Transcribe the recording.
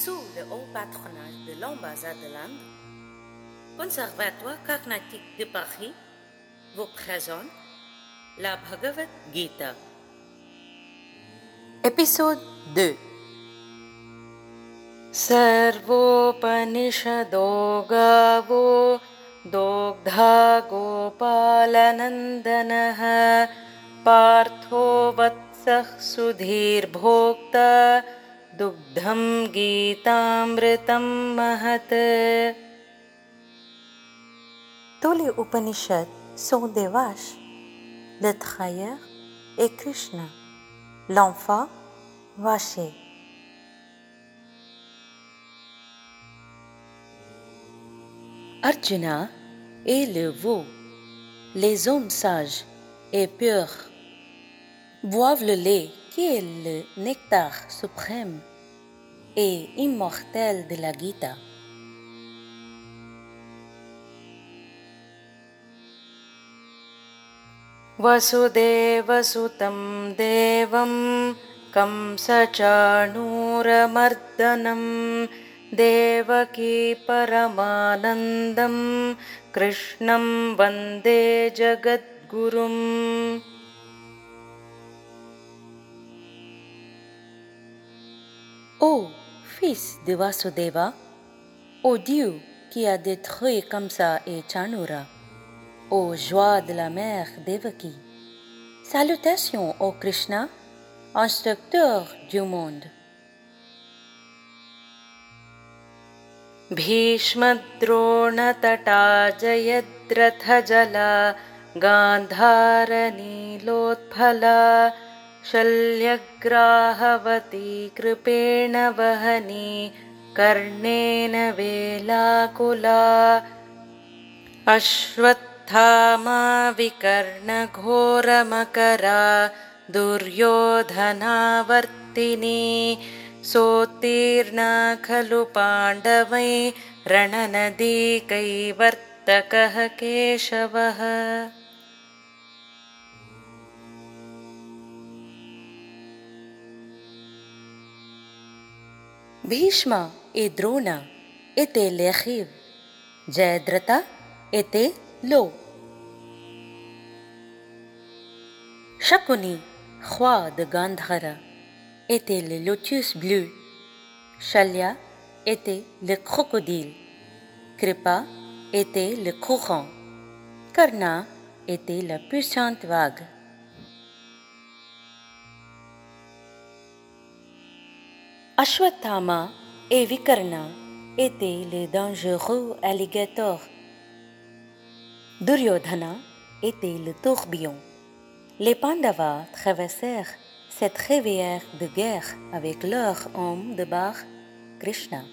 sous le haut patronage de l'ambassade de l'Inde, Conservatoire Carnatique de Paris vous présente la Bhagavad Gita. Épisode 2 सर्वोपनिषदो गावो दोग्धा गोपालनन्दनः पार्थो वत्सः सुधीर्भोक्ता दुग्धं गीतामृतं महत् Tous les Upanishads sont des vaches. Le travailleur est Krishna, l'enfant vaché. Arjuna est le veau. Les hommes sages et purs boivent le lait qui est le nectar suprême Et immortel de la Gita. वसुदेवसुतं देवं कंसचाणूरमर्दनं देवकी परमानन्दं कृष्णं वन्दे जगद्गुरुम् Ô fils de Vasudeva, ô Dieu qui a détruit Kamsa et Chanura, ô joie de la mère Devaki, salutations au Krishna, instructeur du monde. भीष्मद्रोणतटा जयद्रथजला गान्धारनीलोत्फला शल्यग्राहवती कृपेण वहनी कर्णेन वेलाकुला अश्वत्थामा विकर्णघोरमकरा दुर्योधनावर्तिनी सोत्तीर्णा खलु पाण्डवै रणनदीकैवर्तकः केशवः Bhishma et Drona étaient les rives. Jayadratha était l'eau. Shakuni, roi de Gandhara, était le lotus bleu. Shalya était le crocodile. Kripa était le courant. Karna était la puissante vague. Ashwatthama et Vikarna étaient les dangereux alligators. Duryodhana était le tourbillon. Les Pandavas traversèrent cette rivière de guerre avec leur homme de bar, Krishna.